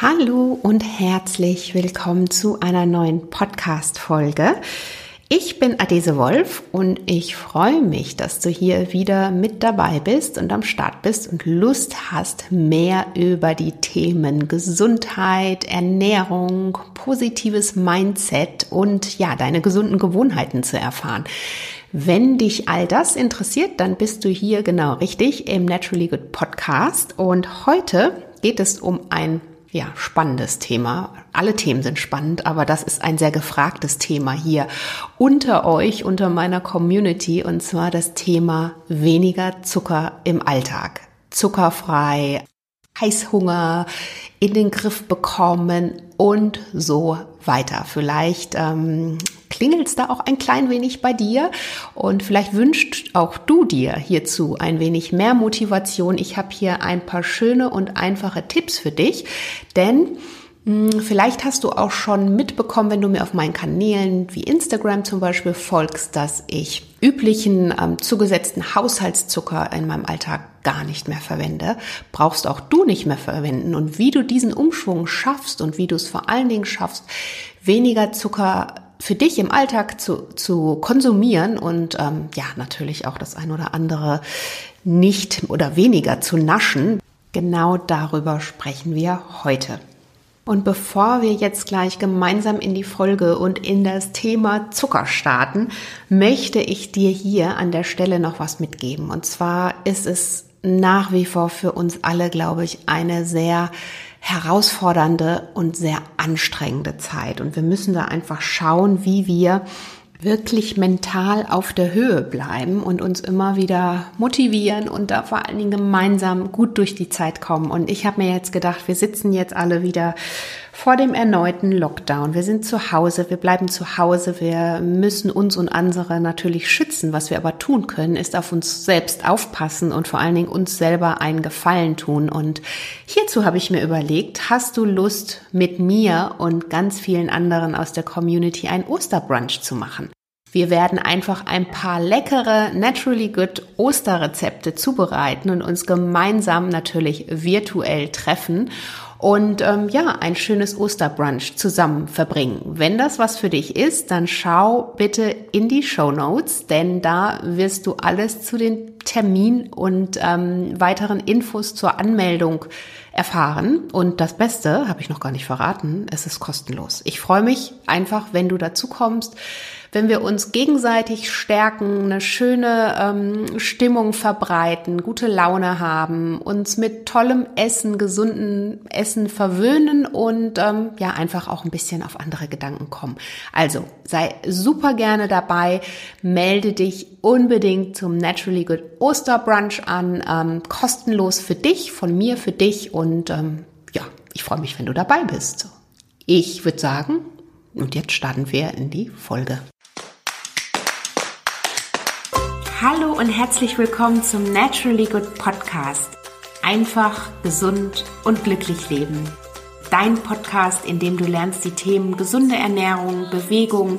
Hallo und herzlich willkommen zu einer neuen Podcast-Folge. Ich bin Adese Wolf und ich freue mich, dass du hier wieder mit dabei bist und am Start bist und Lust hast, mehr über die Themen Gesundheit, Ernährung, positives Mindset und ja, deine gesunden Gewohnheiten zu erfahren. Wenn dich all das interessiert, dann bist du hier genau richtig im Naturally Good Podcast und heute geht es um ein ja, spannendes Thema. Alle Themen sind spannend, aber das ist ein sehr gefragtes Thema hier unter euch, unter meiner Community, und zwar das Thema weniger Zucker im Alltag. Zuckerfrei, Heißhunger in den Griff bekommen und so weiter. Vielleicht ähm, klingelt es da auch ein klein wenig bei dir und vielleicht wünscht auch du dir hierzu ein wenig mehr Motivation. Ich habe hier ein paar schöne und einfache Tipps für dich, denn hm, Vielleicht hast du auch schon mitbekommen, wenn du mir auf meinen Kanälen wie Instagram zum Beispiel folgst, dass ich üblichen ähm, zugesetzten Haushaltszucker in meinem Alltag gar nicht mehr verwende. Brauchst auch du nicht mehr verwenden. Und wie du diesen Umschwung schaffst und wie du es vor allen Dingen schaffst, weniger Zucker für dich im Alltag zu, zu konsumieren und ähm, ja, natürlich auch das ein oder andere nicht oder weniger zu naschen. Genau darüber sprechen wir heute. Und bevor wir jetzt gleich gemeinsam in die Folge und in das Thema Zucker starten, möchte ich dir hier an der Stelle noch was mitgeben. Und zwar ist es nach wie vor für uns alle, glaube ich, eine sehr herausfordernde und sehr anstrengende Zeit. Und wir müssen da einfach schauen, wie wir wirklich mental auf der Höhe bleiben und uns immer wieder motivieren und da vor allen Dingen gemeinsam gut durch die Zeit kommen. Und ich habe mir jetzt gedacht, wir sitzen jetzt alle wieder vor dem erneuten Lockdown. Wir sind zu Hause, wir bleiben zu Hause, wir müssen uns und andere natürlich schützen. Was wir aber tun können, ist auf uns selbst aufpassen und vor allen Dingen uns selber einen Gefallen tun. Und hierzu habe ich mir überlegt, hast du Lust mit mir und ganz vielen anderen aus der Community ein Osterbrunch zu machen? Wir werden einfach ein paar leckere Naturally Good Osterrezepte zubereiten und uns gemeinsam natürlich virtuell treffen und ähm, ja, ein schönes Osterbrunch zusammen verbringen. Wenn das was für dich ist, dann schau bitte in die Show Notes, denn da wirst du alles zu den Termin und ähm, weiteren Infos zur Anmeldung erfahren. Und das Beste, habe ich noch gar nicht verraten, es ist kostenlos. Ich freue mich einfach, wenn du dazu kommst wenn wir uns gegenseitig stärken, eine schöne ähm, Stimmung verbreiten, gute Laune haben, uns mit tollem Essen, gesunden Essen verwöhnen und ähm, ja einfach auch ein bisschen auf andere Gedanken kommen. Also sei super gerne dabei, melde dich unbedingt zum Naturally Good Osterbrunch an, ähm, kostenlos für dich, von mir für dich und ähm, ja, ich freue mich, wenn du dabei bist. Ich würde sagen, und jetzt starten wir in die Folge. Hallo und herzlich willkommen zum Naturally Good Podcast. Einfach, gesund und glücklich leben. Dein Podcast, in dem du lernst, die Themen gesunde Ernährung, Bewegung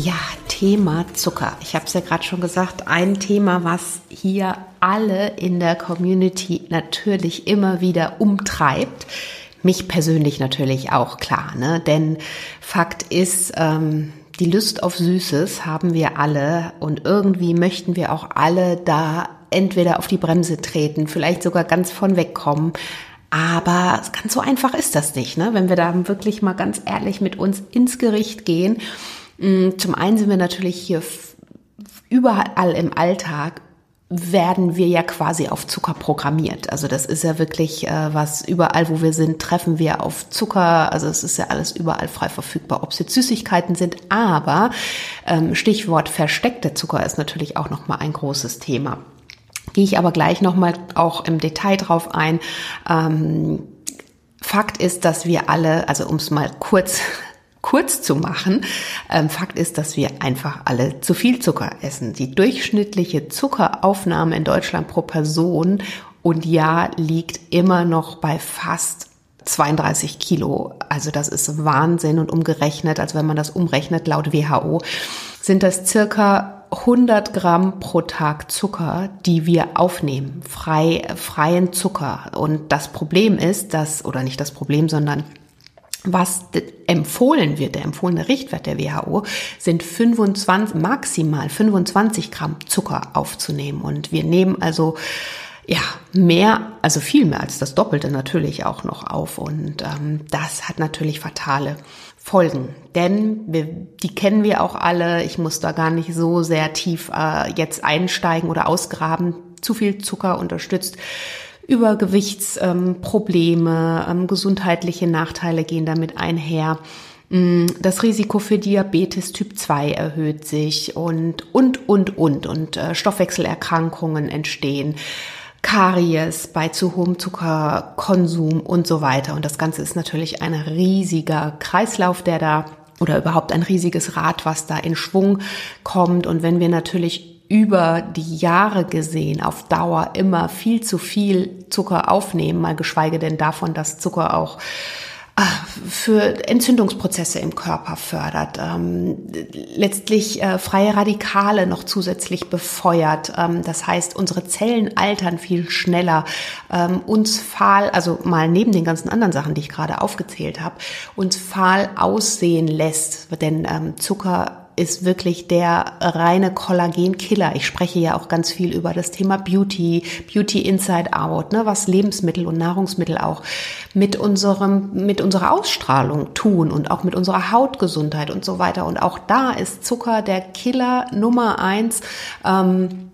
Ja, Thema Zucker. Ich habe es ja gerade schon gesagt, ein Thema, was hier alle in der Community natürlich immer wieder umtreibt. Mich persönlich natürlich auch klar, ne? Denn Fakt ist, ähm, die Lust auf Süßes haben wir alle und irgendwie möchten wir auch alle da entweder auf die Bremse treten, vielleicht sogar ganz von wegkommen. Aber ganz so einfach ist das nicht, ne? wenn wir da wirklich mal ganz ehrlich mit uns ins Gericht gehen. Mm, zum einen sind wir natürlich hier überall im Alltag werden wir ja quasi auf Zucker programmiert. Also das ist ja wirklich äh, was, überall wo wir sind, treffen wir auf Zucker. Also es ist ja alles überall frei verfügbar, ob es jetzt Süßigkeiten sind. Aber ähm, Stichwort versteckter Zucker ist natürlich auch nochmal ein großes Thema. Gehe ich aber gleich nochmal auch im Detail drauf ein. Ähm, Fakt ist, dass wir alle, also um es mal kurz kurz zu machen, ähm, Fakt ist, dass wir einfach alle zu viel Zucker essen. Die durchschnittliche Zuckeraufnahme in Deutschland pro Person und Jahr liegt immer noch bei fast 32 Kilo. Also das ist Wahnsinn und umgerechnet, also wenn man das umrechnet laut WHO, sind das circa 100 Gramm pro Tag Zucker, die wir aufnehmen, frei, freien Zucker. Und das Problem ist, dass, oder nicht das Problem, sondern was empfohlen wird, der empfohlene Richtwert der WHO, sind 25, maximal 25 Gramm Zucker aufzunehmen. Und wir nehmen also ja, mehr, also viel mehr als das Doppelte natürlich auch noch auf. Und ähm, das hat natürlich fatale Folgen. Denn wir, die kennen wir auch alle. Ich muss da gar nicht so sehr tief äh, jetzt einsteigen oder ausgraben. Zu viel Zucker unterstützt Übergewichtsprobleme, ähm, ähm, gesundheitliche Nachteile gehen damit einher. Mm, das Risiko für Diabetes Typ 2 erhöht sich und, und, und, und, und äh, Stoffwechselerkrankungen entstehen. Karies bei zu hohem Zuckerkonsum und so weiter. Und das Ganze ist natürlich ein riesiger Kreislauf, der da oder überhaupt ein riesiges Rad, was da in Schwung kommt. Und wenn wir natürlich über die Jahre gesehen auf Dauer immer viel zu viel Zucker aufnehmen, mal geschweige denn davon, dass Zucker auch für Entzündungsprozesse im Körper fördert, ähm, letztlich äh, freie Radikale noch zusätzlich befeuert. Ähm, das heißt, unsere Zellen altern viel schneller, ähm, uns fahl, also mal neben den ganzen anderen Sachen, die ich gerade aufgezählt habe, uns fahl aussehen lässt. Denn ähm, Zucker ist wirklich der reine Kollagenkiller. Ich spreche ja auch ganz viel über das Thema Beauty, Beauty Inside Out, ne, was Lebensmittel und Nahrungsmittel auch mit unserem, mit unserer Ausstrahlung tun und auch mit unserer Hautgesundheit und so weiter. Und auch da ist Zucker der Killer Nummer eins. Ähm,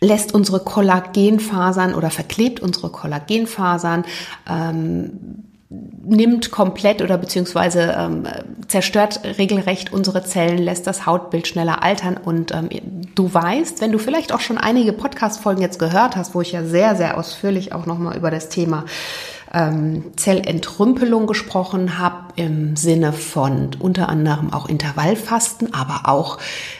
lässt unsere Kollagenfasern oder verklebt unsere Kollagenfasern, ähm, nimmt komplett oder beziehungsweise ähm, zerstört regelrecht unsere Zellen, lässt das Hautbild schneller altern. Und ähm, du weißt, wenn du vielleicht auch schon einige Podcast-Folgen jetzt gehört hast, wo ich ja sehr, sehr ausführlich auch nochmal über das Thema ähm, Zellentrümpelung gesprochen habe, im Sinne von unter anderem auch Intervallfasten, aber auch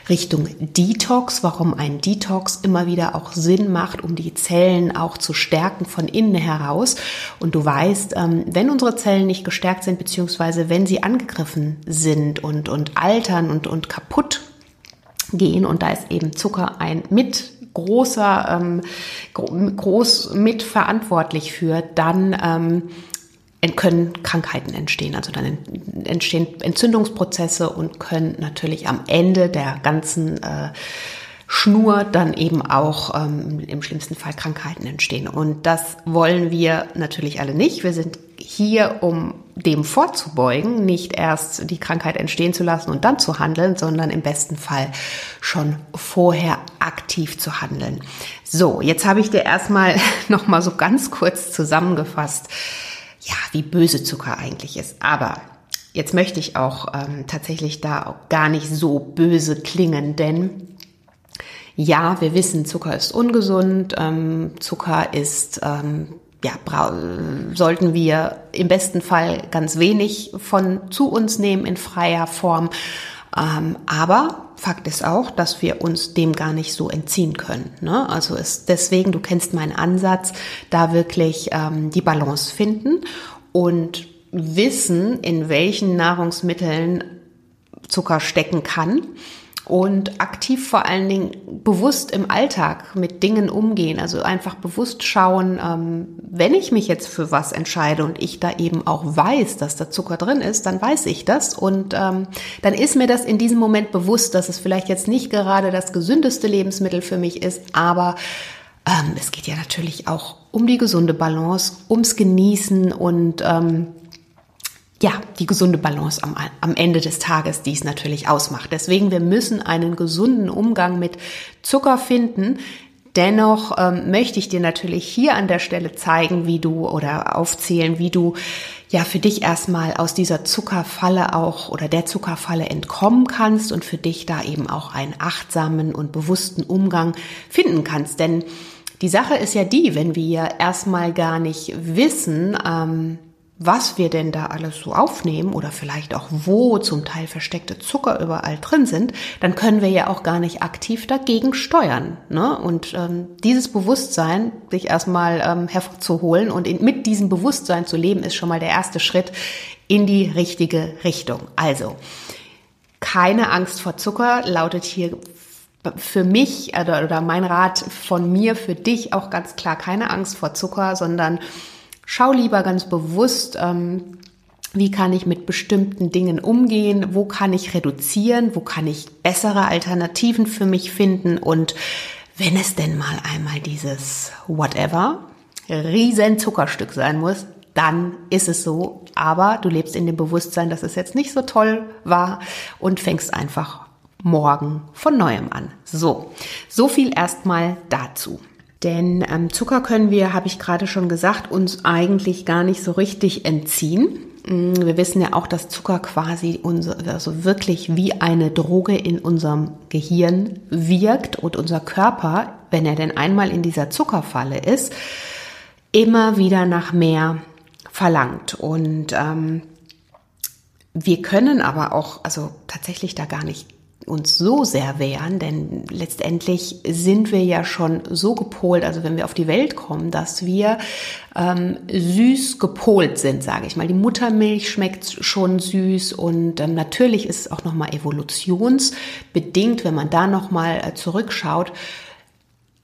Richtung Detox, warum ein Detox immer wieder auch Sinn macht, um die Zellen auch zu stärken von innen heraus. Und du weißt, ähm, wenn unsere Zellen nicht gestärkt sind, beziehungsweise wenn sie angegriffen sind und, und altern und, und kaputt gehen, und da ist eben Zucker ein mit großer, ähm, groß mitverantwortlich für, dann ähm, können Krankheiten entstehen. Also dann entstehen Entzündungsprozesse und können natürlich am Ende der ganzen äh, Schnur dann eben auch ähm, im schlimmsten Fall Krankheiten entstehen. Und das wollen wir natürlich alle nicht. Wir sind hier, um dem vorzubeugen, nicht erst die Krankheit entstehen zu lassen und dann zu handeln, sondern im besten Fall schon vorher aktiv zu handeln. So, jetzt habe ich dir erstmal noch mal so ganz kurz zusammengefasst, ja, wie böse Zucker eigentlich ist. Aber jetzt möchte ich auch ähm, tatsächlich da auch gar nicht so böse klingen, denn ja, wir wissen, Zucker ist ungesund, ähm, Zucker ist ähm, ja, sollten wir im besten Fall ganz wenig von zu uns nehmen in freier Form. Ähm, aber Fakt ist auch, dass wir uns dem gar nicht so entziehen können. Ne? Also ist deswegen, du kennst meinen Ansatz, da wirklich ähm, die Balance finden und wissen, in welchen Nahrungsmitteln Zucker stecken kann und aktiv vor allen Dingen bewusst im Alltag mit Dingen umgehen. Also einfach bewusst schauen, ähm, wenn ich mich jetzt für was entscheide und ich da eben auch weiß, dass da Zucker drin ist, dann weiß ich das und ähm, dann ist mir das in diesem Moment bewusst, dass es vielleicht jetzt nicht gerade das gesündeste Lebensmittel für mich ist, aber ähm, es geht ja natürlich auch um die gesunde Balance, ums Genießen und ähm, ja, die gesunde Balance am, am Ende des Tages, die es natürlich ausmacht. Deswegen, wir müssen einen gesunden Umgang mit Zucker finden. Dennoch ähm, möchte ich dir natürlich hier an der Stelle zeigen, wie du oder aufzählen, wie du ja für dich erstmal aus dieser Zuckerfalle auch oder der Zuckerfalle entkommen kannst und für dich da eben auch einen achtsamen und bewussten Umgang finden kannst. Denn die Sache ist ja die, wenn wir erstmal gar nicht wissen, ähm, was wir denn da alles so aufnehmen oder vielleicht auch wo zum Teil versteckte Zucker überall drin sind, dann können wir ja auch gar nicht aktiv dagegen steuern. Ne? Und ähm, dieses Bewusstsein, sich erstmal ähm, hervorzuholen und in, mit diesem Bewusstsein zu leben, ist schon mal der erste Schritt in die richtige Richtung. Also, keine Angst vor Zucker lautet hier für mich oder, oder mein Rat von mir für dich auch ganz klar keine Angst vor Zucker, sondern schau lieber ganz bewusst, ähm, wie kann ich mit bestimmten Dingen umgehen, wo kann ich reduzieren, wo kann ich bessere Alternativen für mich finden und wenn es denn mal einmal dieses whatever riesen Zuckerstück sein muss, dann ist es so. Aber du lebst in dem Bewusstsein, dass es jetzt nicht so toll war und fängst einfach morgen von neuem an. So, so viel erstmal dazu. Denn ähm, Zucker können wir, habe ich gerade schon gesagt, uns eigentlich gar nicht so richtig entziehen. Mm, wir wissen ja auch, dass Zucker quasi unser, also wirklich wie eine Droge in unserem Gehirn wirkt und unser Körper, wenn er denn einmal in dieser Zuckerfalle ist, immer wieder nach mehr verlangt. Und ähm, wir können aber auch, also tatsächlich da gar nicht uns so sehr wehren, denn letztendlich sind wir ja schon so gepolt, also wenn wir auf die Welt kommen, dass wir ähm, süß gepolt sind, sage ich mal. Die Muttermilch schmeckt schon süß und ähm, natürlich ist es auch nochmal evolutionsbedingt, wenn man da nochmal äh, zurückschaut,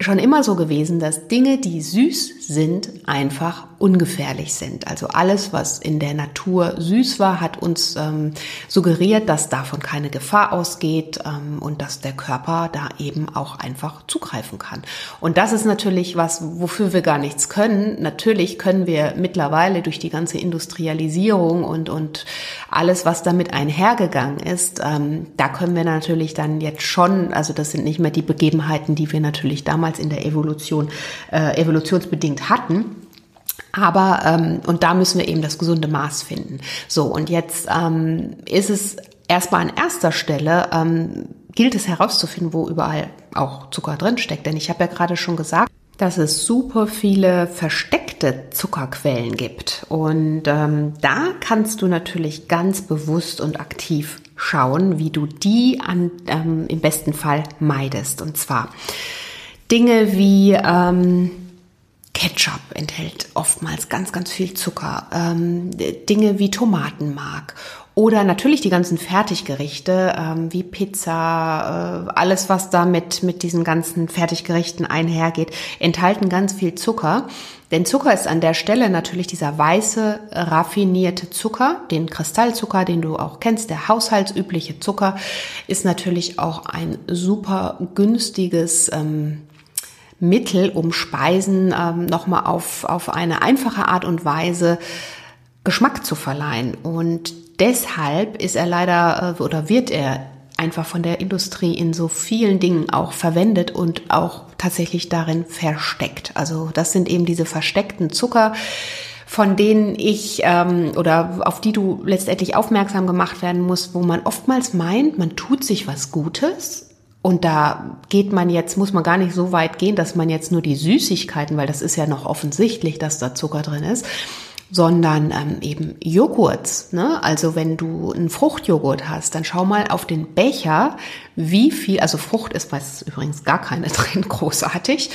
schon immer so gewesen, dass Dinge, die süß sind, einfach ungefährlich sind. Also alles, was in der Natur süß war, hat uns ähm, suggeriert, dass davon keine Gefahr ausgeht ähm, und dass der Körper da eben auch einfach zugreifen kann. Und das ist natürlich was, wofür wir gar nichts können. Natürlich können wir mittlerweile durch die ganze Industrialisierung und, und alles, was damit einhergegangen ist, ähm, da können wir natürlich dann jetzt schon, also das sind nicht mehr die Begebenheiten, die wir natürlich damals in der Evolution äh, evolutionsbedingt hatten. Aber, ähm, und da müssen wir eben das gesunde Maß finden. So, und jetzt ähm, ist es erstmal an erster Stelle, ähm, gilt es herauszufinden, wo überall auch Zucker drin steckt. Denn ich habe ja gerade schon gesagt, dass es super viele versteckte Zuckerquellen gibt. Und ähm, da kannst du natürlich ganz bewusst und aktiv schauen, wie du die an, ähm, im besten Fall meidest. Und zwar Dinge wie ähm, Ketchup enthält oftmals ganz, ganz viel Zucker. Ähm, Dinge wie Tomatenmark oder natürlich die ganzen Fertiggerichte ähm, wie Pizza, äh, alles was da mit, mit diesen ganzen Fertiggerichten einhergeht, enthalten ganz viel Zucker. Denn Zucker ist an der Stelle natürlich dieser weiße, raffinierte Zucker, den Kristallzucker, den du auch kennst, der haushaltsübliche Zucker, ist natürlich auch ein super günstiges ähm, Mittel, um Speisen ähm, nochmal auf, auf eine einfache Art und Weise Geschmack zu verleihen. Und deshalb ist er leider äh, oder wird er einfach von der Industrie in so vielen Dingen auch verwendet und auch tatsächlich darin versteckt. Also das sind eben diese versteckten Zucker, von denen ich ähm, oder auf die du letztendlich aufmerksam gemacht werden musst, wo man oftmals meint, man tut sich was Gutes, und da geht man jetzt, muss man gar nicht so weit gehen, dass man jetzt nur die Süßigkeiten, weil das ist ja noch offensichtlich, dass da Zucker drin ist, sondern ähm, eben Joghurts. Ne? Also wenn du einen Fruchtjoghurt hast, dann schau mal auf den Becher, wie viel, also Frucht ist meist übrigens gar keine drin, großartig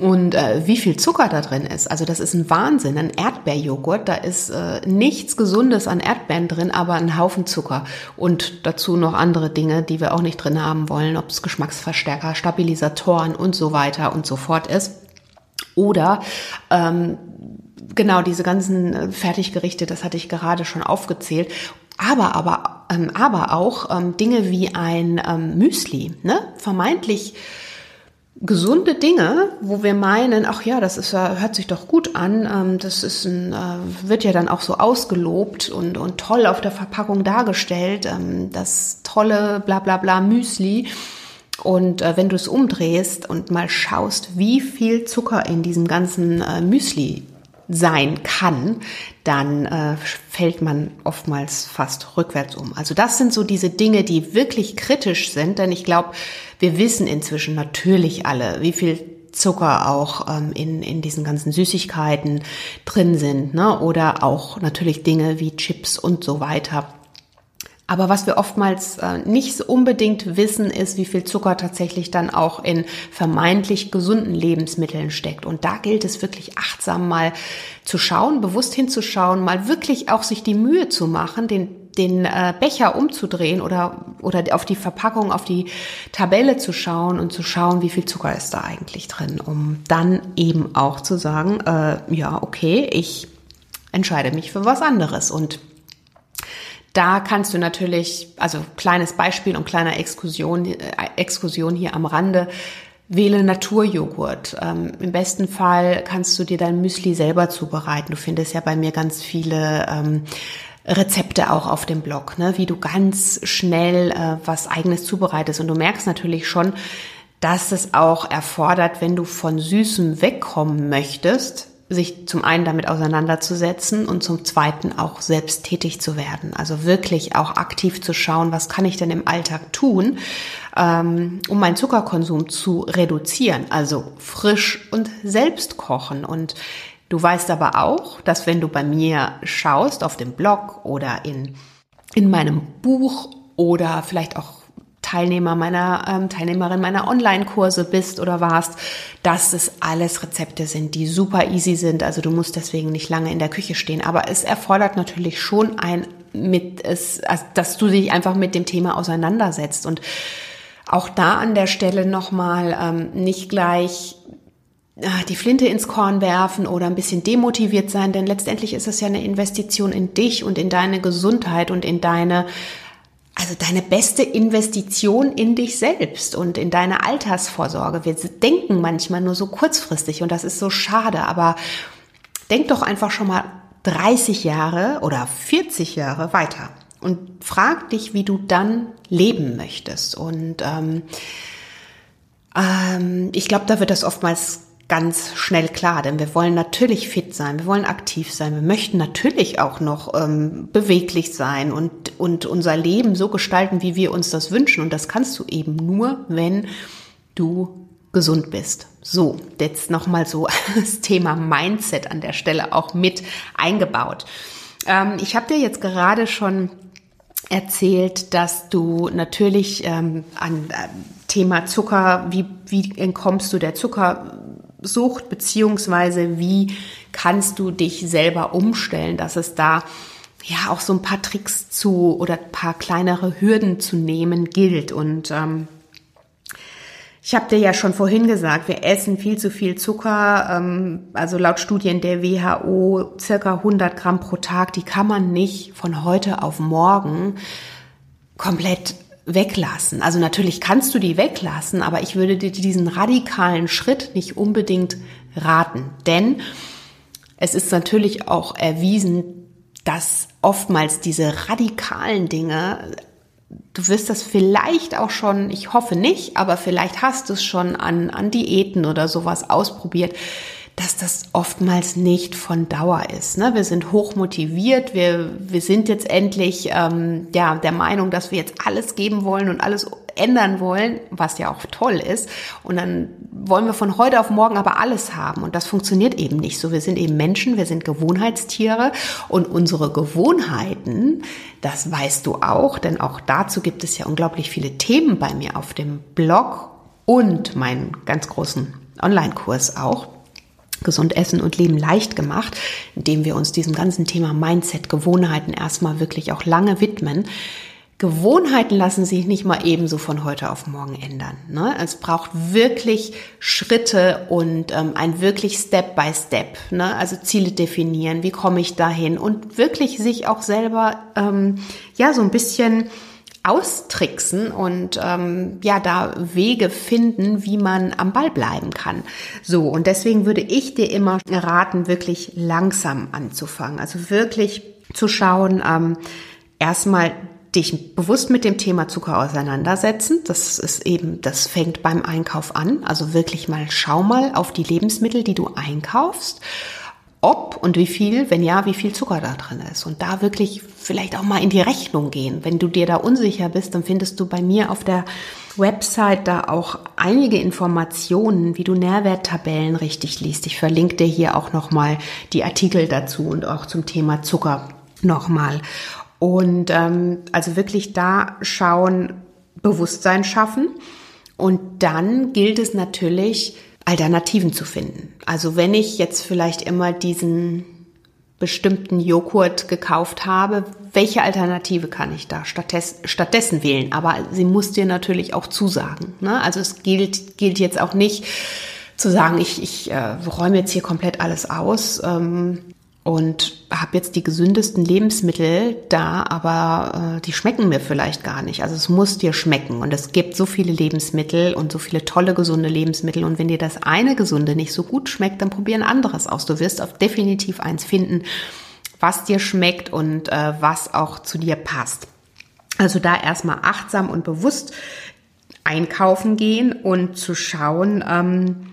und äh, wie viel Zucker da drin ist. Also das ist ein Wahnsinn. Ein Erdbeerjoghurt, da ist äh, nichts Gesundes an Erdbeeren drin, aber ein Haufen Zucker. Und dazu noch andere Dinge, die wir auch nicht drin haben wollen, ob es Geschmacksverstärker, Stabilisatoren und so weiter und so fort ist. Oder ähm, genau diese ganzen äh, Fertiggerichte, das hatte ich gerade schon aufgezählt. Aber, aber, ähm, aber auch ähm, Dinge wie ein ähm, Müsli, ne? Vermeintlich gesunde Dinge, wo wir meinen, ach ja, das ist ja, hört sich doch gut an, ähm, das ist ein, äh, wird ja dann auch so ausgelobt und, und toll auf der Verpackung dargestellt, ähm, das tolle bla bla bla Müsli. Und äh, wenn du es umdrehst und mal schaust, wie viel Zucker in diesem ganzen äh, Müsli sein kann, dann äh, fällt man oftmals fast rückwärts um. Also das sind so diese Dinge, die wirklich kritisch sind, denn ich glaube, wir wissen inzwischen natürlich alle, wie viel Zucker auch ähm, in, in diesen ganzen Süßigkeiten drin sind, ne? Oder auch natürlich Dinge wie Chips und so weiter. Aber was wir oftmals äh, nicht unbedingt wissen, ist, wie viel Zucker tatsächlich dann auch in vermeintlich gesunden Lebensmitteln steckt. Und da gilt es wirklich achtsam mal zu schauen, bewusst hinzuschauen, mal wirklich auch sich die Mühe zu machen, den den äh, Becher umzudrehen oder, oder auf die Verpackung, auf die Tabelle zu schauen und zu schauen, wie viel Zucker ist da eigentlich drin, um dann eben auch zu sagen, äh, ja, okay, ich entscheide mich für was anderes. Und da kannst du natürlich, also kleines Beispiel und kleiner Exkursion, äh, Exkursion hier am Rande, wähle Naturjoghurt. Ähm, Im besten Fall kannst du dir dein Müsli selber zubereiten. Du findest ja bei mir ganz viele ähm, Rezepte auch auf dem Blog, ne? wie du ganz schnell äh, was eigenes zubereitest. Und du merkst natürlich schon, dass es auch erfordert, wenn du von Süßem wegkommen möchtest, sich zum einen damit auseinanderzusetzen und zum zweiten auch selbst tätig zu werden. Also wirklich auch aktiv zu schauen, was kann ich denn im Alltag tun, ähm, um meinen Zuckerkonsum zu reduzieren. Also frisch und selbst kochen. Und du weißt aber auch, dass wenn du bei mir schaust auf dem Blog oder in, in meinem Buch oder vielleicht auch Teilnehmer meiner ähm, Teilnehmerin meiner Online-Kurse bist oder warst, dass es alles Rezepte sind, die super easy sind. Also du musst deswegen nicht lange in der Küche stehen. Aber es erfordert natürlich schon ein mit es, also, dass du dich einfach mit dem Thema auseinandersetzt und auch da an der Stelle nochmal ähm, nicht gleich ah, die Flinte ins Korn werfen oder ein bisschen demotiviert sein, denn letztendlich ist es ja eine Investition in dich und in deine Gesundheit und in deine also deine beste Investition in dich selbst und in deine Altersvorsorge. Wir denken manchmal nur so kurzfristig und das ist so schade, aber denk doch einfach schon mal 30 Jahre oder 40 Jahre weiter und frag dich, wie du dann leben möchtest. Und ähm, ähm, ich glaube, da wird das oftmals ganz schnell klar, denn wir wollen natürlich fit sein, wir wollen aktiv sein, wir möchten natürlich auch noch ähm, beweglich sein und, und unser Leben so gestalten, wie wir uns das wünschen. Und das kannst du eben nur, wenn du gesund bist. So, jetzt nochmal so das Thema Mindset an der Stelle auch mit eingebaut. Ähm, ich habe dir jetzt gerade schon erzählt, dass du natürlich ähm, an äh, Thema Zucker, wie, wie entkommst du der Zucker Sucht, beziehungsweise wie kannst du dich selber umstellen, dass es da ja auch so ein paar Tricks zu oder ein paar kleinere Hürden zu nehmen gilt. Und ähm, ich habe dir ja schon vorhin gesagt, wir essen viel zu viel Zucker. Ähm, also laut Studien der WHO circa 100 Gramm pro Tag. Die kann man nicht von heute auf morgen komplett weglassen. Also natürlich kannst du die weglassen, aber ich würde dir diesen radikalen Schritt nicht unbedingt raten. Denn es ist natürlich auch erwiesen, dass oftmals diese radikalen Dinge, du wirst das vielleicht auch schon, ich hoffe nicht, aber vielleicht hast du es schon an, an Diäten oder sowas ausprobiert, dass das oftmals nicht von Dauer ist. Ne? Wir sind hoch motiviert, wir, wir sind jetzt endlich ähm, ja, der Meinung, dass wir jetzt alles geben wollen und alles ändern wollen, was ja auch toll ist. Und dann wollen wir von heute auf morgen aber alles haben. Und das funktioniert eben nicht so. Wir sind eben Menschen, wir sind Gewohnheitstiere und unsere Gewohnheiten, das weißt du auch, denn auch dazu gibt es ja unglaublich viele Themen bei mir auf dem Blog und meinen ganz großen Online-Kurs auch gesund essen und leben leicht gemacht, indem wir uns diesem ganzen Thema Mindset, Gewohnheiten erstmal wirklich auch lange widmen. Gewohnheiten lassen sich nicht mal ebenso von heute auf morgen ändern. Ne? Es braucht wirklich Schritte und ähm, ein wirklich Step by Step. Ne? Also Ziele definieren, wie komme ich dahin und wirklich sich auch selber ähm, ja so ein bisschen austricksen und ähm, ja da Wege finden, wie man am Ball bleiben kann. So und deswegen würde ich dir immer raten, wirklich langsam anzufangen. Also wirklich zu schauen, ähm, erstmal dich bewusst mit dem Thema Zucker auseinandersetzen. Das ist eben, das fängt beim Einkauf an. Also wirklich mal schau mal auf die Lebensmittel, die du einkaufst ob und wie viel, wenn ja, wie viel Zucker da drin ist. Und da wirklich vielleicht auch mal in die Rechnung gehen. Wenn du dir da unsicher bist, dann findest du bei mir auf der Website da auch einige Informationen, wie du Nährwerttabellen richtig liest. Ich verlinke dir hier auch nochmal die Artikel dazu und auch zum Thema Zucker nochmal. Und ähm, also wirklich da schauen, Bewusstsein schaffen. Und dann gilt es natürlich, Alternativen zu finden. Also wenn ich jetzt vielleicht immer diesen bestimmten Joghurt gekauft habe, welche Alternative kann ich da stattdessen wählen? Aber sie muss dir natürlich auch zusagen. Ne? Also es gilt, gilt jetzt auch nicht zu sagen, ich, ich äh, räume jetzt hier komplett alles aus. Ähm, und habe jetzt die gesündesten Lebensmittel da, aber äh, die schmecken mir vielleicht gar nicht. Also es muss dir schmecken und es gibt so viele Lebensmittel und so viele tolle gesunde Lebensmittel und wenn dir das eine gesunde nicht so gut schmeckt, dann probier ein anderes aus. Du wirst auf definitiv eins finden, was dir schmeckt und äh, was auch zu dir passt. Also da erstmal achtsam und bewusst einkaufen gehen und zu schauen, ähm,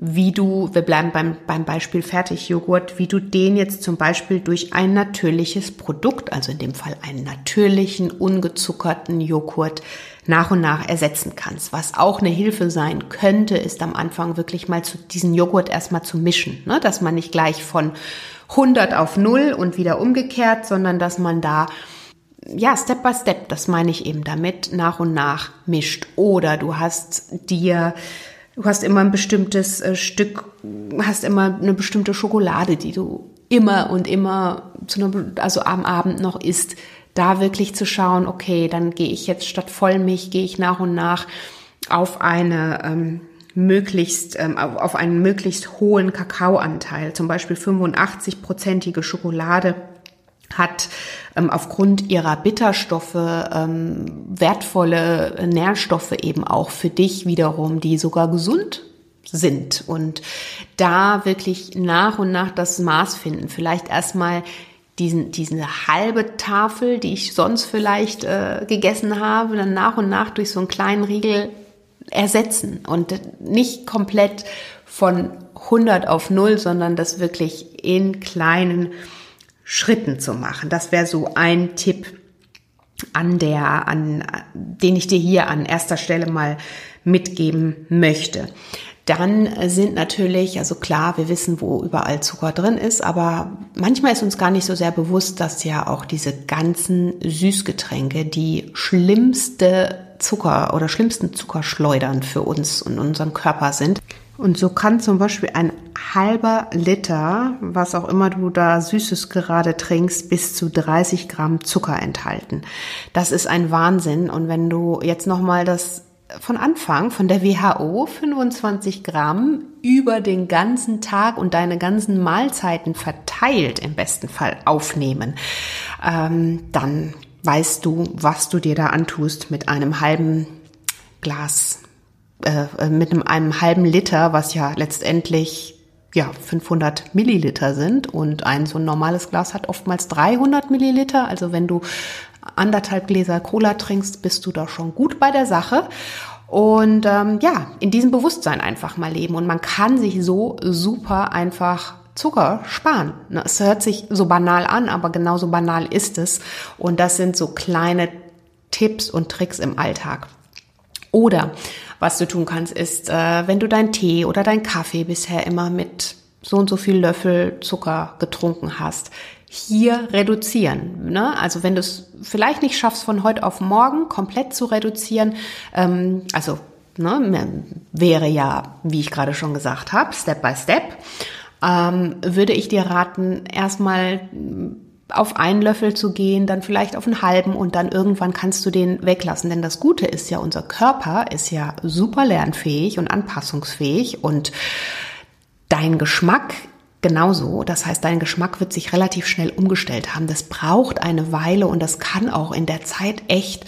wie du, wir bleiben beim, beim Beispiel Fertigjoghurt, wie du den jetzt zum Beispiel durch ein natürliches Produkt, also in dem Fall einen natürlichen, ungezuckerten Joghurt, nach und nach ersetzen kannst. Was auch eine Hilfe sein könnte, ist am Anfang wirklich mal zu diesen Joghurt erstmal zu mischen, ne? dass man nicht gleich von 100 auf 0 und wieder umgekehrt, sondern dass man da ja, Step by Step, das meine ich eben damit, nach und nach mischt. Oder du hast dir Du hast immer ein bestimmtes äh, Stück, hast immer eine bestimmte Schokolade, die du immer und immer zu einer, also am Abend noch isst. Da wirklich zu schauen, okay, dann gehe ich jetzt statt Vollmilch, gehe ich nach und nach auf eine ähm, möglichst ähm, auf einen möglichst hohen Kakaoanteil, zum Beispiel 85-prozentige Schokolade hat ähm, aufgrund ihrer Bitterstoffe ähm, wertvolle Nährstoffe eben auch für dich wiederum, die sogar gesund sind und da wirklich nach und nach das Maß finden. Vielleicht erstmal diesen, diese halbe Tafel, die ich sonst vielleicht äh, gegessen habe, dann nach und nach durch so einen kleinen Riegel ersetzen und nicht komplett von 100 auf 0, sondern das wirklich in kleinen Schritten zu machen. Das wäre so ein Tipp an der, an, den ich dir hier an erster Stelle mal mitgeben möchte. Dann sind natürlich, also klar, wir wissen, wo überall Zucker drin ist, aber manchmal ist uns gar nicht so sehr bewusst, dass ja auch diese ganzen Süßgetränke die schlimmste Zucker oder schlimmsten Zuckerschleudern für uns und unseren Körper sind. Und so kann zum Beispiel ein halber Liter, was auch immer du da Süßes gerade trinkst, bis zu 30 Gramm Zucker enthalten. Das ist ein Wahnsinn. Und wenn du jetzt nochmal das von Anfang von der WHO 25 Gramm über den ganzen Tag und deine ganzen Mahlzeiten verteilt im besten Fall aufnehmen, ähm, dann weißt du, was du dir da antust mit einem halben Glas äh, äh, mit einem, einem halben Liter, was ja letztendlich ja 500 Milliliter sind und ein so ein normales Glas hat oftmals 300 Milliliter. Also wenn du anderthalb Gläser Cola trinkst, bist du da schon gut bei der Sache. Und ähm, ja, in diesem Bewusstsein einfach mal leben. Und man kann sich so super einfach Zucker sparen. Ne, es hört sich so banal an, aber genauso banal ist es. Und das sind so kleine Tipps und Tricks im Alltag. Oder was du tun kannst, ist, äh, wenn du deinen Tee oder deinen Kaffee bisher immer mit so und so viel Löffel Zucker getrunken hast, hier reduzieren. Ne? Also wenn du es vielleicht nicht schaffst, von heute auf morgen komplett zu reduzieren, ähm, also ne, wäre ja, wie ich gerade schon gesagt habe, Step by Step, ähm, würde ich dir raten, erstmal auf einen Löffel zu gehen, dann vielleicht auf einen halben und dann irgendwann kannst du den weglassen. Denn das Gute ist ja, unser Körper ist ja super lernfähig und anpassungsfähig und dein Geschmack genauso. Das heißt, dein Geschmack wird sich relativ schnell umgestellt haben. Das braucht eine Weile und das kann auch in der Zeit echt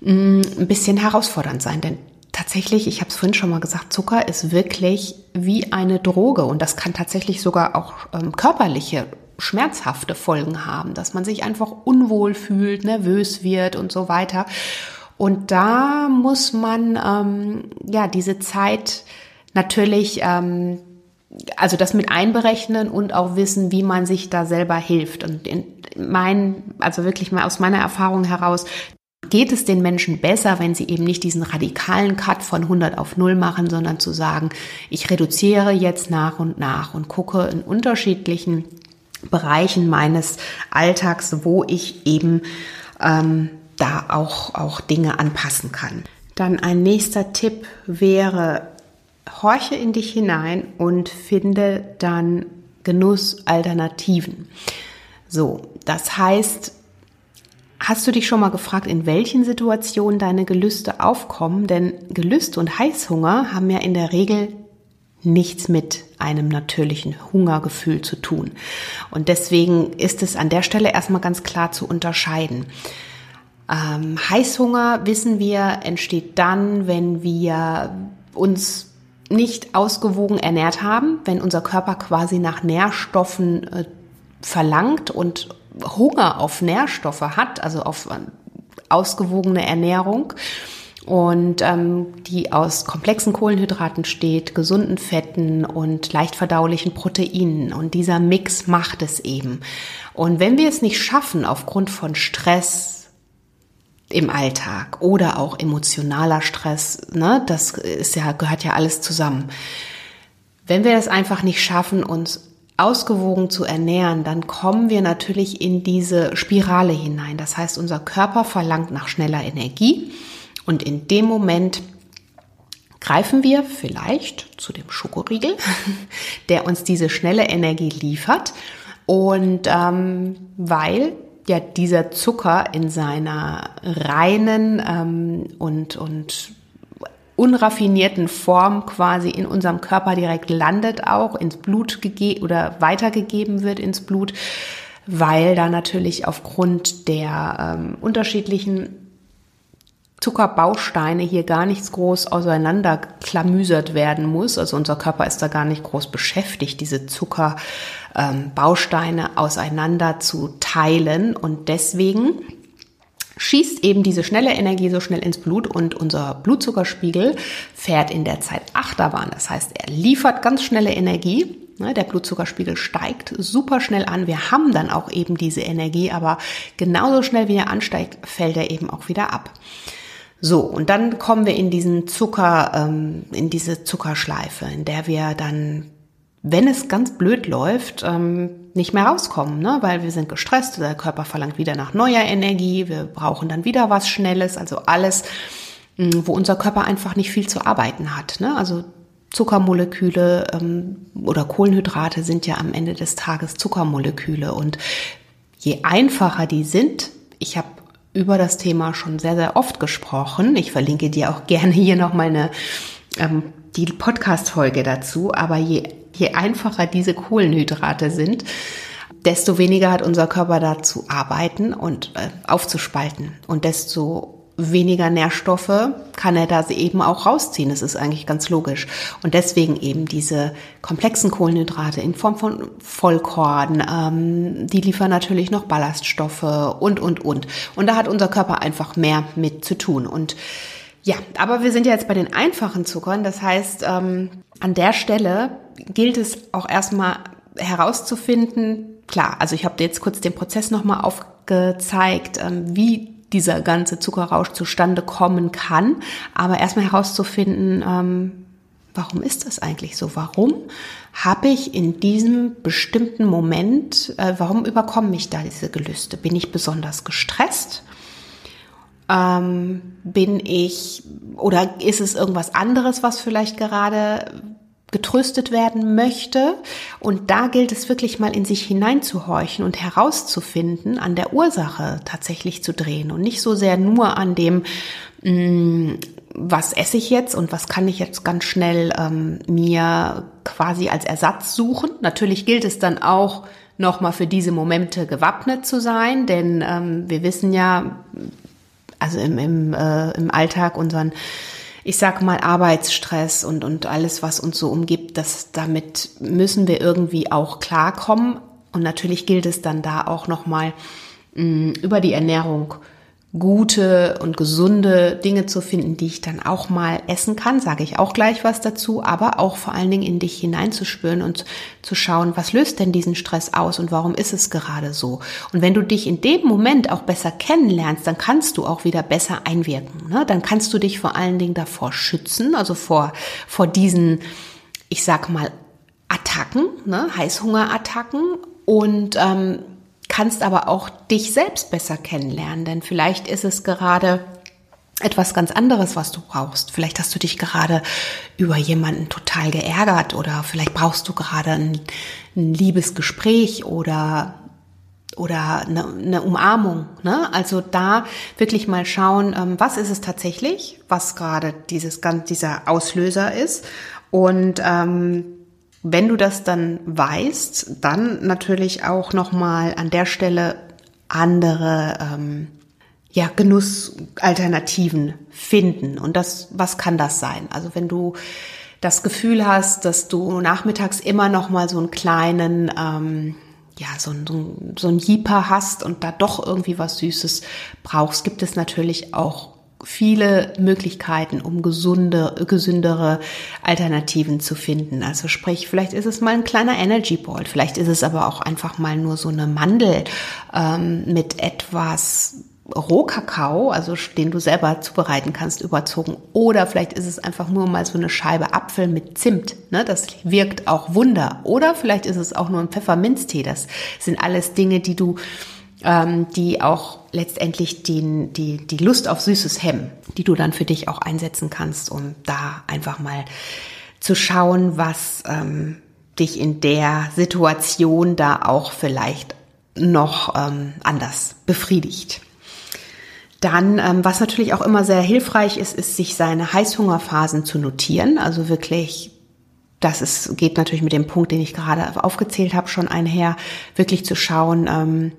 mm, ein bisschen herausfordernd sein. Denn tatsächlich, ich habe es vorhin schon mal gesagt, Zucker ist wirklich wie eine Droge und das kann tatsächlich sogar auch ähm, körperliche schmerzhafte Folgen haben, dass man sich einfach unwohl fühlt, nervös wird und so weiter. Und da muss man ähm, ja diese Zeit natürlich ähm, also das mit einberechnen und auch wissen, wie man sich da selber hilft. Und in mein, also wirklich mal aus meiner Erfahrung heraus, geht es den Menschen besser, wenn sie eben nicht diesen radikalen Cut von 100 auf 0 machen, sondern zu sagen, ich reduziere jetzt nach und nach und gucke in unterschiedlichen Bereichen meines Alltags, wo ich eben ähm, da auch, auch Dinge anpassen kann. Dann ein nächster Tipp wäre, horche in dich hinein und finde dann Genussalternativen. So, das heißt, Hast du dich schon mal gefragt, in welchen Situationen deine Gelüste aufkommen? Denn Gelüste und Heißhunger haben ja in der Regel nichts mit einem natürlichen Hungergefühl zu tun. Und deswegen ist es an der Stelle erstmal ganz klar zu unterscheiden. Ähm, Heißhunger, wissen wir, entsteht dann, wenn wir uns nicht ausgewogen ernährt haben, wenn unser Körper quasi nach Nährstoffen äh, verlangt und Hunger auf Nährstoffe hat, also auf äh, ausgewogene Ernährung und ähm, die aus komplexen Kohlenhydraten steht, gesunden Fetten und leicht verdaulichen Proteinen. Und dieser Mix macht es eben. Und wenn wir es nicht schaffen, aufgrund von Stress im Alltag oder auch emotionaler Stress, ne, das ist ja, gehört ja alles zusammen. Wenn wir es einfach nicht schaffen, uns ausgewogen zu ernähren, dann kommen wir natürlich in diese Spirale hinein. Das heißt, unser Körper verlangt nach schneller Energie und in dem Moment greifen wir vielleicht zu dem Schokoriegel, der uns diese schnelle Energie liefert. Und ähm, weil ja dieser Zucker in seiner reinen ähm, und, und unraffinierten Form quasi in unserem Körper direkt landet, auch ins Blut gegeben oder weitergegeben wird ins Blut, weil da natürlich aufgrund der ähm, unterschiedlichen Zuckerbausteine hier gar nichts groß auseinanderklamüsert werden muss. Also unser Körper ist da gar nicht groß beschäftigt, diese Zuckerbausteine ähm, auseinander zu teilen. Und deswegen schießt eben diese schnelle Energie so schnell ins Blut und unser Blutzuckerspiegel fährt in der Zeit Achterbahn. Das heißt, er liefert ganz schnelle Energie. Ne, der Blutzuckerspiegel steigt super schnell an. Wir haben dann auch eben diese Energie, aber genauso schnell wie er ansteigt, fällt er eben auch wieder ab. So, und dann kommen wir in diesen Zucker, ähm, in diese Zuckerschleife, in der wir dann wenn es ganz blöd läuft, ähm, nicht mehr rauskommen, ne? weil wir sind gestresst, der Körper verlangt wieder nach neuer Energie, wir brauchen dann wieder was Schnelles, also alles, mh, wo unser Körper einfach nicht viel zu arbeiten hat. Ne? Also Zuckermoleküle ähm, oder Kohlenhydrate sind ja am Ende des Tages Zuckermoleküle und je einfacher die sind, ich habe über das Thema schon sehr, sehr oft gesprochen. Ich verlinke dir auch gerne hier nochmal eine ähm, die Podcast-Folge dazu, aber je je einfacher diese Kohlenhydrate sind, desto weniger hat unser Körper da zu arbeiten und äh, aufzuspalten. Und desto weniger Nährstoffe kann er da eben auch rausziehen. Das ist eigentlich ganz logisch. Und deswegen eben diese komplexen Kohlenhydrate in Form von Vollkorn, ähm, die liefern natürlich noch Ballaststoffe und, und, und. Und da hat unser Körper einfach mehr mit zu tun. Und ja, aber wir sind ja jetzt bei den einfachen Zuckern. Das heißt, ähm, an der Stelle gilt es auch erstmal herauszufinden, klar, also ich habe dir jetzt kurz den Prozess nochmal aufgezeigt, ähm, wie dieser ganze Zuckerrausch zustande kommen kann, aber erstmal herauszufinden, ähm, warum ist das eigentlich so? Warum habe ich in diesem bestimmten Moment, äh, warum überkommen mich da diese Gelüste? Bin ich besonders gestresst? Ähm, bin ich oder ist es irgendwas anderes, was vielleicht gerade getröstet werden möchte. Und da gilt es wirklich mal in sich hineinzuhorchen und herauszufinden, an der Ursache tatsächlich zu drehen und nicht so sehr nur an dem, mh, mm, was esse ich jetzt und was kann ich jetzt ganz schnell ähm, mir quasi als Ersatz suchen. Natürlich gilt es dann auch, nochmal für diese Momente gewappnet zu sein, denn ähm, wir wissen ja, also im, im, äh, im Alltag unseren ich sag mal, Arbeitsstress und, und alles, was uns so umgibt, das, damit müssen wir irgendwie auch klarkommen. Und natürlich gilt es dann da auch nochmal mm, über die Ernährung gute und gesunde Dinge zu finden, die ich dann auch mal essen kann, sage ich auch gleich was dazu, aber auch vor allen Dingen in dich hineinzuspüren und zu schauen, was löst denn diesen Stress aus und warum ist es gerade so? Und wenn du dich in dem Moment auch besser kennenlernst, dann kannst du auch wieder besser einwirken. Ne? Dann kannst du dich vor allen Dingen davor schützen, also vor, vor diesen, ich sag mal, Attacken, ne? Heißhungerattacken und ähm, kannst aber auch dich selbst besser kennenlernen, denn vielleicht ist es gerade etwas ganz anderes, was du brauchst. Vielleicht hast du dich gerade über jemanden total geärgert oder vielleicht brauchst du gerade ein, ein Liebesgespräch oder oder eine, eine Umarmung. Ne? Also da wirklich mal schauen, ähm, was ist es tatsächlich, was gerade dieses dieser Auslöser ist und ähm, wenn du das dann weißt, dann natürlich auch nochmal an der Stelle andere ähm, ja, Genussalternativen finden. Und das, was kann das sein? Also wenn du das Gefühl hast, dass du nachmittags immer noch mal so einen kleinen, ähm, ja, so, so, so ein Jeeper hast und da doch irgendwie was Süßes brauchst, gibt es natürlich auch viele Möglichkeiten, um gesunde, gesündere Alternativen zu finden. Also sprich, vielleicht ist es mal ein kleiner Energy Ball, vielleicht ist es aber auch einfach mal nur so eine Mandel ähm, mit etwas Rohkakao, also den du selber zubereiten kannst, überzogen. Oder vielleicht ist es einfach nur mal so eine Scheibe Apfel mit Zimt. Ne? Das wirkt auch Wunder. Oder vielleicht ist es auch nur ein Pfefferminztee. Das sind alles Dinge, die du ähm, die auch letztendlich die, die, die Lust auf Süßes hemmen, die du dann für dich auch einsetzen kannst, um da einfach mal zu schauen, was ähm, dich in der Situation da auch vielleicht noch ähm, anders befriedigt. Dann, ähm, was natürlich auch immer sehr hilfreich ist, ist, sich seine Heißhungerphasen zu notieren. Also wirklich, das ist, geht natürlich mit dem Punkt, den ich gerade aufgezählt habe, schon einher, wirklich zu schauen, ähm,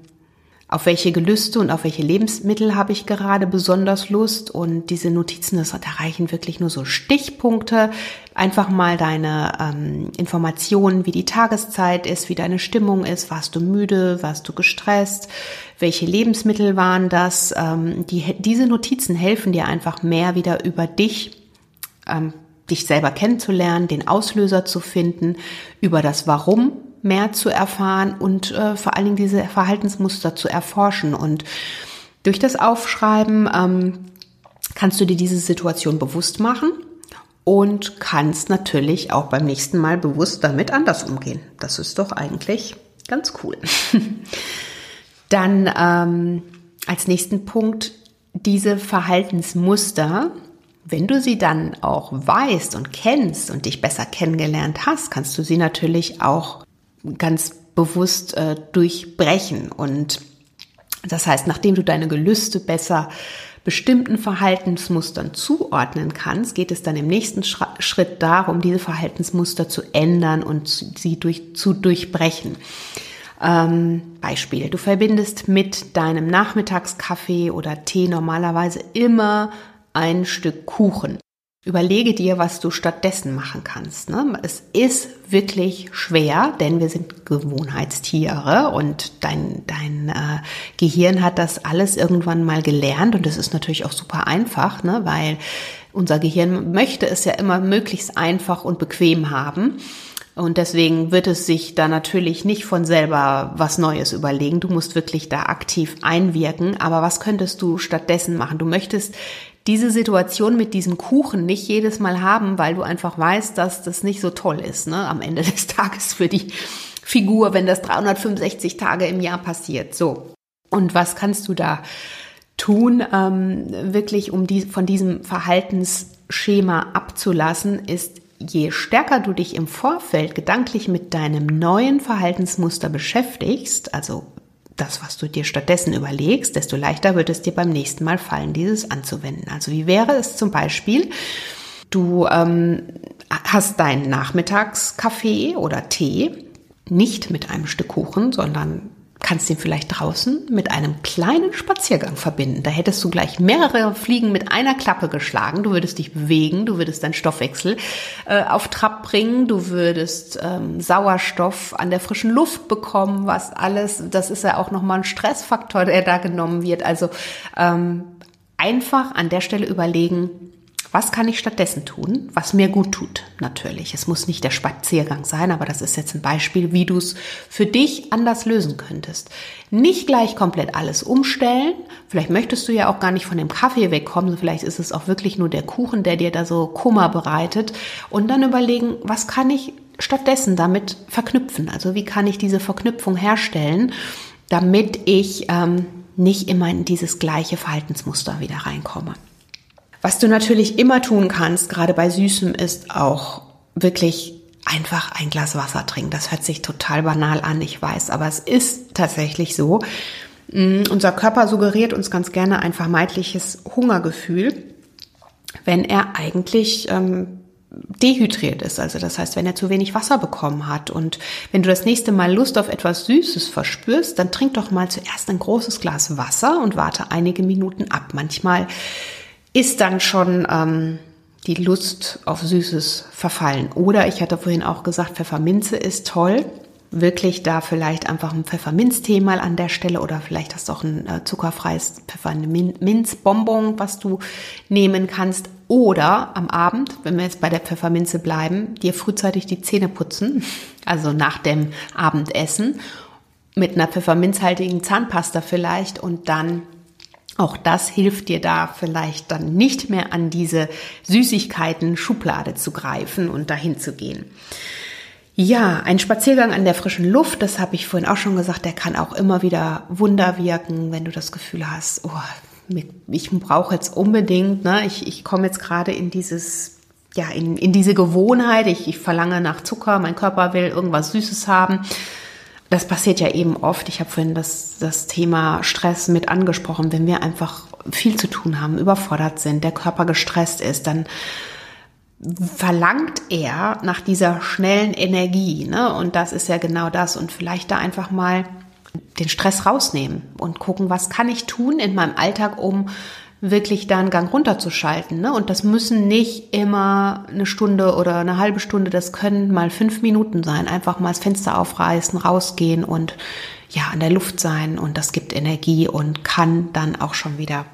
auf welche Gelüste und auf welche Lebensmittel habe ich gerade besonders Lust. Und diese Notizen, das, da reichen wirklich nur so Stichpunkte. Einfach mal deine ähm, Informationen, wie die Tageszeit ist, wie deine Stimmung ist. Warst du müde? Warst du gestresst? Welche Lebensmittel waren das? Ähm, die, diese Notizen helfen dir einfach mehr wieder über dich ähm, dich selber kennenzulernen, den Auslöser zu finden, über das Warum mehr zu erfahren und äh, vor allen Dingen diese Verhaltensmuster zu erforschen. Und durch das Aufschreiben ähm, kannst du dir diese Situation bewusst machen und kannst natürlich auch beim nächsten Mal bewusst damit anders umgehen. Das ist doch eigentlich ganz cool. Dann ähm, als nächsten Punkt diese Verhaltensmuster. Wenn du sie dann auch weißt und kennst und dich besser kennengelernt hast, kannst du sie natürlich auch ganz bewusst äh, durchbrechen. Und das heißt, nachdem du deine Gelüste besser bestimmten Verhaltensmustern zuordnen kannst, geht es dann im nächsten Schritt darum, diese Verhaltensmuster zu ändern und sie durch, zu durchbrechen. Ähm, Beispiel, du verbindest mit deinem Nachmittagskaffee oder Tee normalerweise immer ein Stück Kuchen. Überlege dir, was du stattdessen machen kannst. Ne? Es ist wirklich schwer, denn wir sind Gewohnheitstiere und dein, dein äh, Gehirn hat das alles irgendwann mal gelernt und es ist natürlich auch super einfach, ne? weil unser Gehirn möchte es ja immer möglichst einfach und bequem haben. Und deswegen wird es sich da natürlich nicht von selber was Neues überlegen. Du musst wirklich da aktiv einwirken. Aber was könntest du stattdessen machen? Du möchtest diese Situation mit diesem Kuchen nicht jedes Mal haben, weil du einfach weißt, dass das nicht so toll ist, ne, am Ende des Tages für die Figur, wenn das 365 Tage im Jahr passiert. So. Und was kannst du da tun, ähm, wirklich, um die, von diesem Verhaltensschema abzulassen, ist, je stärker du dich im Vorfeld gedanklich mit deinem neuen Verhaltensmuster beschäftigst, also das, was du dir stattdessen überlegst, desto leichter wird es dir beim nächsten Mal fallen, dieses anzuwenden. Also wie wäre es zum Beispiel, du ähm, hast deinen Nachmittagskaffee oder Tee nicht mit einem Stück Kuchen, sondern kannst den vielleicht draußen mit einem kleinen Spaziergang verbinden. Da hättest du gleich mehrere Fliegen mit einer Klappe geschlagen. Du würdest dich bewegen, du würdest deinen Stoffwechsel äh, auf Trab bringen, du würdest ähm, Sauerstoff an der frischen Luft bekommen, was alles, das ist ja auch nochmal ein Stressfaktor, der da genommen wird. Also ähm, einfach an der Stelle überlegen, was kann ich stattdessen tun, was mir gut tut? Natürlich. Es muss nicht der Spaziergang sein, aber das ist jetzt ein Beispiel, wie du es für dich anders lösen könntest. Nicht gleich komplett alles umstellen. Vielleicht möchtest du ja auch gar nicht von dem Kaffee wegkommen. Vielleicht ist es auch wirklich nur der Kuchen, der dir da so Kummer bereitet. Und dann überlegen, was kann ich stattdessen damit verknüpfen? Also wie kann ich diese Verknüpfung herstellen, damit ich ähm, nicht immer in dieses gleiche Verhaltensmuster wieder reinkomme. Was du natürlich immer tun kannst, gerade bei Süßem, ist auch wirklich einfach ein Glas Wasser trinken. Das hört sich total banal an, ich weiß, aber es ist tatsächlich so. Mm, unser Körper suggeriert uns ganz gerne ein vermeintliches Hungergefühl, wenn er eigentlich ähm, dehydriert ist. Also das heißt, wenn er zu wenig Wasser bekommen hat. Und wenn du das nächste Mal Lust auf etwas Süßes verspürst, dann trink doch mal zuerst ein großes Glas Wasser und warte einige Minuten ab. Manchmal ist dann schon ähm, die Lust auf Süßes verfallen. Oder ich hatte vorhin auch gesagt, Pfefferminze ist toll. Wirklich da vielleicht einfach ein Pfefferminztee mal an der Stelle oder vielleicht hast du auch ein äh, zuckerfreies Pfefferminzbonbon, was du nehmen kannst. Oder am Abend, wenn wir jetzt bei der Pfefferminze bleiben, dir frühzeitig die Zähne putzen, also nach dem Abendessen, mit einer pfefferminzhaltigen Zahnpasta vielleicht und dann auch das hilft dir da vielleicht dann nicht mehr an diese Süßigkeiten-Schublade zu greifen und dahin zu gehen. Ja, ein Spaziergang an der frischen Luft, das habe ich vorhin auch schon gesagt, der kann auch immer wieder Wunder wirken, wenn du das Gefühl hast, oh, ich brauche jetzt unbedingt, ne, ich, ich komme jetzt gerade in dieses, ja, in, in diese Gewohnheit, ich, ich verlange nach Zucker, mein Körper will irgendwas Süßes haben das passiert ja eben oft. Ich habe vorhin das, das Thema Stress mit angesprochen. Wenn wir einfach viel zu tun haben, überfordert sind, der Körper gestresst ist, dann verlangt er nach dieser schnellen Energie. Ne? Und das ist ja genau das. Und vielleicht da einfach mal den Stress rausnehmen und gucken, was kann ich tun in meinem Alltag, um wirklich da einen Gang runterzuschalten. Ne? Und das müssen nicht immer eine Stunde oder eine halbe Stunde, das können mal fünf Minuten sein. Einfach mal das Fenster aufreißen, rausgehen und ja, an der Luft sein. Und das gibt Energie und kann dann auch schon wieder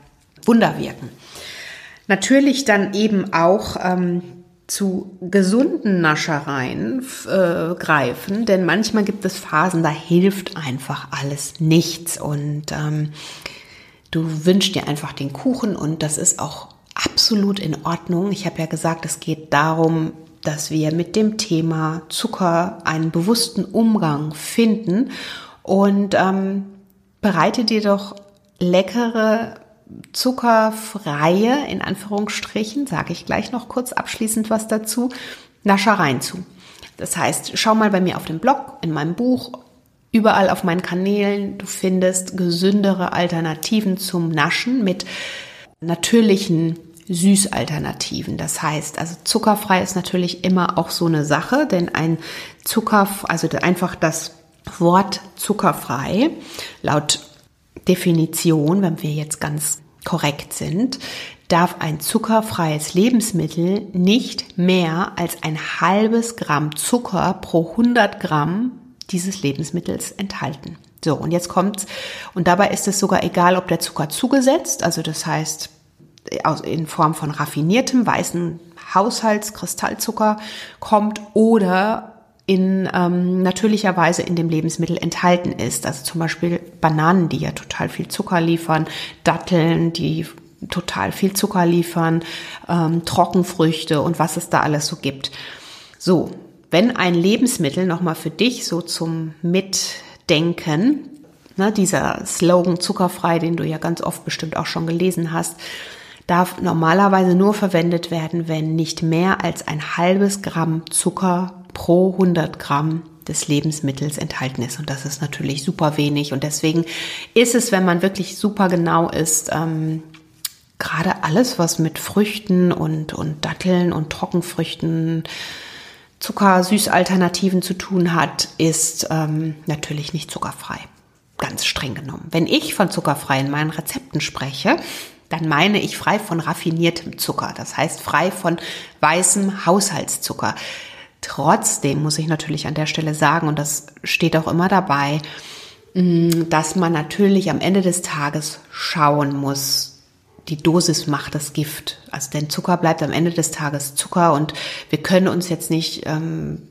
Wunder wirken. Natürlich dann eben auch ähm, zu gesunden Naschereien äh, greifen, denn manchmal gibt es Phasen, da hilft einfach alles nichts und ähm, Du wünschst dir einfach den Kuchen und das ist auch absolut in Ordnung. Ich habe ja gesagt, es geht darum, dass wir mit dem Thema Zucker einen bewussten Umgang finden und ähm, bereite dir doch leckere zuckerfreie, in Anführungsstrichen, sage ich gleich noch kurz abschließend was dazu, Naschereien zu. Das heißt, schau mal bei mir auf dem Blog, in meinem Buch überall auf meinen Kanälen. Du findest gesündere Alternativen zum Naschen mit natürlichen Süßalternativen. Das heißt, also zuckerfrei ist natürlich immer auch so eine Sache, denn ein Zucker, also einfach das Wort zuckerfrei laut Definition, wenn wir jetzt ganz korrekt sind, darf ein zuckerfreies Lebensmittel nicht mehr als ein halbes Gramm Zucker pro 100 Gramm dieses Lebensmittels enthalten. So, und jetzt kommt's. Und dabei ist es sogar egal, ob der Zucker zugesetzt, also das heißt in Form von raffiniertem weißen Haushaltskristallzucker kommt oder in ähm, natürlicher Weise in dem Lebensmittel enthalten ist. Also zum Beispiel Bananen, die ja total viel Zucker liefern, Datteln, die total viel Zucker liefern, ähm, Trockenfrüchte und was es da alles so gibt. So, wenn ein Lebensmittel nochmal für dich so zum Mitdenken, ne, dieser Slogan zuckerfrei, den du ja ganz oft bestimmt auch schon gelesen hast, darf normalerweise nur verwendet werden, wenn nicht mehr als ein halbes Gramm Zucker pro 100 Gramm des Lebensmittels enthalten ist. Und das ist natürlich super wenig. Und deswegen ist es, wenn man wirklich super genau ist, ähm, gerade alles, was mit Früchten und, und Datteln und Trockenfrüchten Zucker-Süß-Alternativen zu tun hat, ist ähm, natürlich nicht zuckerfrei. ganz streng genommen. Wenn ich von zuckerfrei in meinen Rezepten spreche, dann meine ich frei von raffiniertem Zucker. Das heißt frei von weißem Haushaltszucker. Trotzdem muss ich natürlich an der Stelle sagen, und das steht auch immer dabei, mm, dass man natürlich am Ende des Tages schauen muss, die Dosis macht das Gift. Also denn Zucker bleibt am Ende des Tages Zucker und wir können uns jetzt nicht ähm,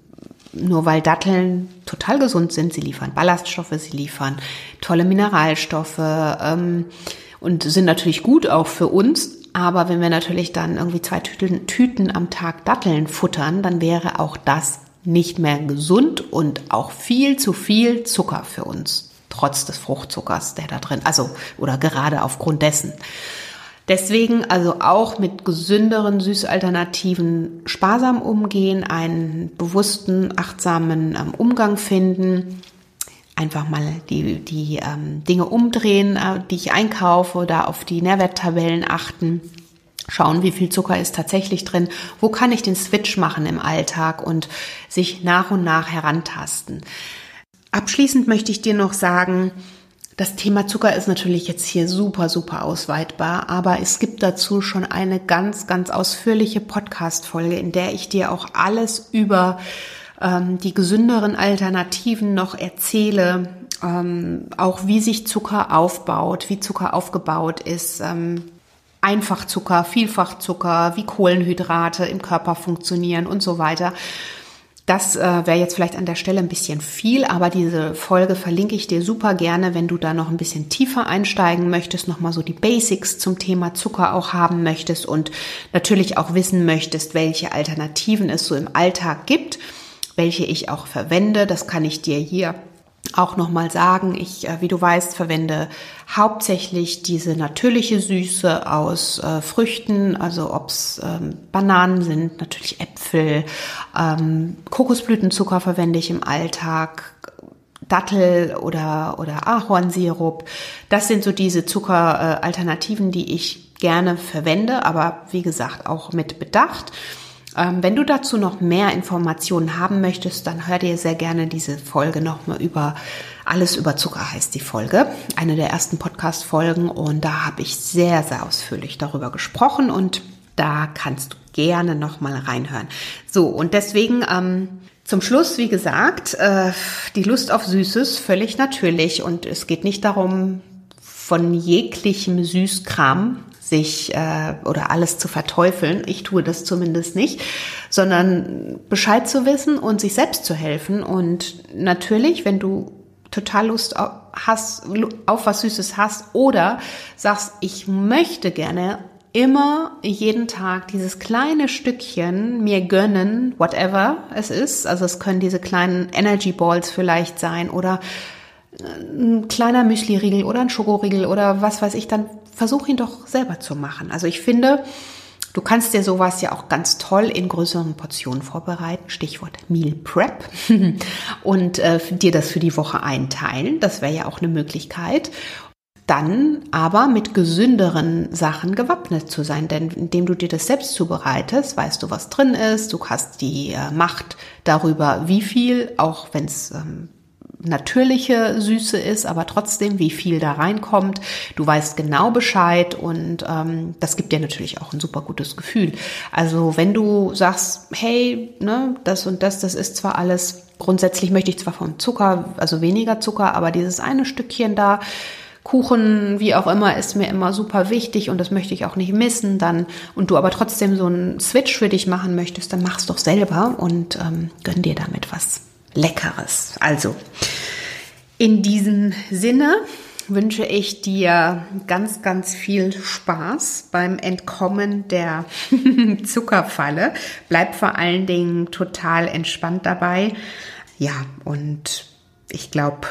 nur weil Datteln total gesund sind, sie liefern Ballaststoffe, sie liefern tolle Mineralstoffe ähm, und sind natürlich gut auch für uns. Aber wenn wir natürlich dann irgendwie zwei Tüten, Tüten am Tag Datteln futtern, dann wäre auch das nicht mehr gesund und auch viel zu viel Zucker für uns, trotz des Fruchtzuckers, der da drin, also oder gerade aufgrund dessen. Deswegen also auch mit gesünderen Süßalternativen sparsam umgehen, einen bewussten, achtsamen ähm, Umgang finden. Einfach mal die, die ähm, Dinge umdrehen, äh, die ich einkaufe oder auf die Nährwerttabellen achten. Schauen, wie viel Zucker ist tatsächlich drin, wo kann ich den Switch machen im Alltag und sich nach und nach herantasten. Abschließend möchte ich dir noch sagen, das Thema Zucker ist natürlich jetzt hier super, super ausweitbar, aber es gibt dazu schon eine ganz, ganz ausführliche Podcast-Folge, in der ich dir auch alles über ähm, die gesünderen Alternativen noch erzähle, ähm, auch wie sich Zucker aufbaut, wie Zucker aufgebaut ist. Ähm, Einfachzucker, Vielfachzucker, wie Kohlenhydrate im Körper funktionieren und so weiter. Das äh, wäre jetzt vielleicht an der Stelle ein bisschen viel, aber diese Folge verlinke ich dir super gerne, wenn du da noch ein bisschen tiefer einsteigen möchtest, nochmal so die Basics zum Thema Zucker auch haben möchtest und natürlich auch wissen möchtest, welche Alternativen es so im Alltag gibt, welche ich auch verwende. Das kann ich dir hier auch nochmal sagen, ich, äh, wie du weißt, verwende hauptsächlich diese natürliche Süße aus äh, Früchten, also ob's ähm, Bananen sind, natürlich Äpfel, ähm, Kokosblütenzucker verwende ich im Alltag, Dattel oder, oder Ahornsirup. Das sind so diese Zuckeralternativen, äh, die ich gerne verwende, aber wie gesagt auch mit Bedacht. Ähm, wenn du dazu noch mehr Informationen haben möchtest, dann hör dir sehr gerne diese Folge nochmal über alles über Zucker heißt die Folge, eine der ersten Podcast-Folgen und da habe ich sehr, sehr ausführlich darüber gesprochen und da kannst du gerne nochmal reinhören. So, und deswegen ähm, zum Schluss, wie gesagt, äh, die Lust auf Süßes völlig natürlich und es geht nicht darum, von jeglichem Süßkram sich äh, oder alles zu verteufeln. Ich tue das zumindest nicht, sondern Bescheid zu wissen und sich selbst zu helfen. Und natürlich, wenn du total Lust auf, hast, auf was Süßes hast oder sagst, ich möchte gerne immer jeden Tag dieses kleine Stückchen mir gönnen, whatever es ist. Also es können diese kleinen Energy Balls vielleicht sein oder ein kleiner Müsli-Riegel oder ein Schokoriegel oder was weiß ich, dann versuch ihn doch selber zu machen. Also ich finde, du kannst dir sowas ja auch ganz toll in größeren Portionen vorbereiten. Stichwort Meal Prep. und äh, dir das für die Woche einteilen. Das wäre ja auch eine Möglichkeit. Dann aber mit gesünderen Sachen gewappnet zu sein, denn indem du dir das selbst zubereitest, weißt du, was drin ist, du hast die äh, Macht darüber, wie viel, auch wenn es ähm, natürliche Süße ist, aber trotzdem, wie viel da reinkommt. Du weißt genau Bescheid und ähm, das gibt dir natürlich auch ein super gutes Gefühl. Also wenn du sagst, hey, ne, das und das, das ist zwar alles, grundsätzlich möchte ich zwar vom Zucker, also weniger Zucker, aber dieses eine Stückchen da, Kuchen, wie auch immer, ist mir immer super wichtig und das möchte ich auch nicht missen, dann und du aber trotzdem so einen Switch für dich machen möchtest, dann mach's doch selber und ähm, gönn dir damit was Leckeres. Also, in diesem Sinne wünsche ich dir ganz, ganz viel Spaß beim Entkommen der Zuckerfalle. Bleib vor allen Dingen total entspannt dabei. Ja, und ich glaube,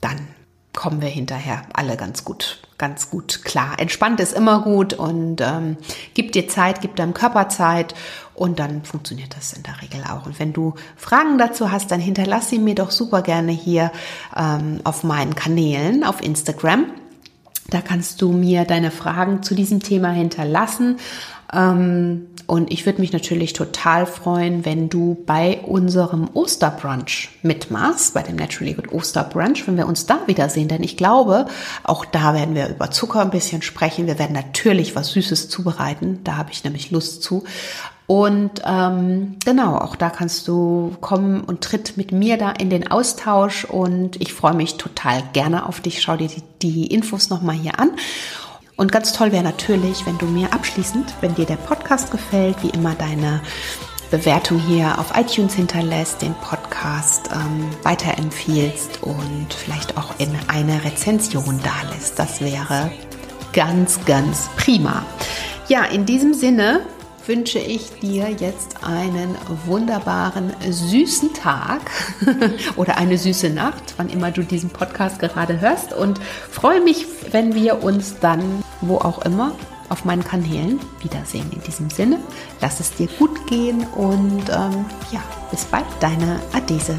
dann kommen wir hinterher alle ganz gut, ganz gut klar. Entspannt ist immer gut und ähm, gib dir Zeit, gib deinem Körper Zeit und dann funktioniert das in der Regel auch. Und wenn du Fragen dazu hast, dann hinterlass sie mir doch super gerne hier ähm, auf meinen Kanälen auf Instagram. Da kannst du mir deine Fragen zu diesem Thema hinterlassen. Ähm, und ich würde mich natürlich total freuen, wenn du bei unserem Osterbrunch mitmachst, bei dem Naturally Good Osterbrunch, wenn wir uns da wiedersehen. Denn ich glaube, auch da werden wir über Zucker ein bisschen sprechen. Wir werden natürlich was Süßes zubereiten. Da habe ich nämlich Lust zu. Und ähm, genau, auch da kannst du kommen und tritt mit mir da in den Austausch. Und ich freue mich total gerne auf dich. Schau dir die, die Infos nochmal hier an. Und ganz toll wäre natürlich, wenn du mir abschließend, wenn dir der Podcast gefällt, wie immer deine Bewertung hier auf iTunes hinterlässt, den Podcast ähm, weiterempfiehlst und vielleicht auch in eine Rezension da lässt. Das wäre ganz, ganz prima. Ja, in diesem Sinne wünsche ich dir jetzt einen wunderbaren, süßen Tag oder eine süße Nacht, wann immer du diesen Podcast gerade hörst und freue mich, wenn wir uns dann, wo auch immer, auf meinen Kanälen wiedersehen. In diesem Sinne, lass es dir gut gehen und ähm, ja, bis bald, deine Adese.